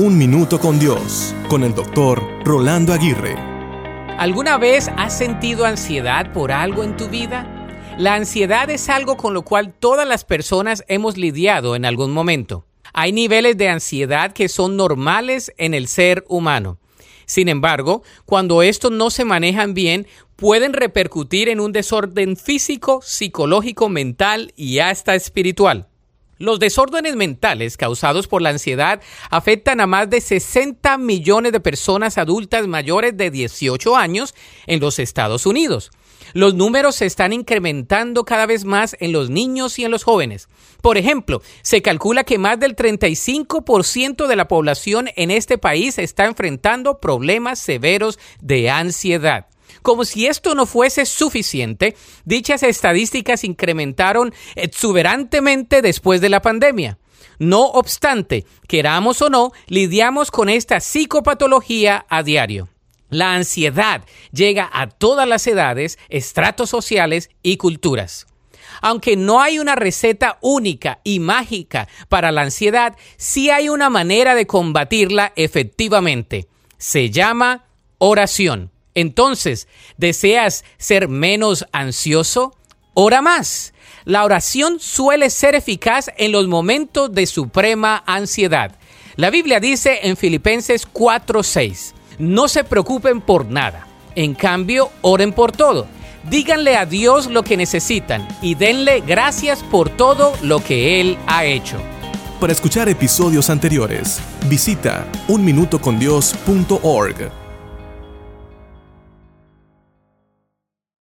Un Minuto con Dios, con el doctor Rolando Aguirre. ¿Alguna vez has sentido ansiedad por algo en tu vida? La ansiedad es algo con lo cual todas las personas hemos lidiado en algún momento. Hay niveles de ansiedad que son normales en el ser humano. Sin embargo, cuando estos no se manejan bien, pueden repercutir en un desorden físico, psicológico, mental y hasta espiritual. Los desórdenes mentales causados por la ansiedad afectan a más de 60 millones de personas adultas mayores de 18 años en los Estados Unidos. Los números se están incrementando cada vez más en los niños y en los jóvenes. Por ejemplo, se calcula que más del 35% de la población en este país está enfrentando problemas severos de ansiedad. Como si esto no fuese suficiente, dichas estadísticas incrementaron exuberantemente después de la pandemia. No obstante, queramos o no, lidiamos con esta psicopatología a diario. La ansiedad llega a todas las edades, estratos sociales y culturas. Aunque no hay una receta única y mágica para la ansiedad, sí hay una manera de combatirla efectivamente. Se llama oración. Entonces, ¿deseas ser menos ansioso? Ora más. La oración suele ser eficaz en los momentos de suprema ansiedad. La Biblia dice en Filipenses 4:6, no se preocupen por nada, en cambio, oren por todo. Díganle a Dios lo que necesitan y denle gracias por todo lo que Él ha hecho. Para escuchar episodios anteriores, visita unminutocondios.org.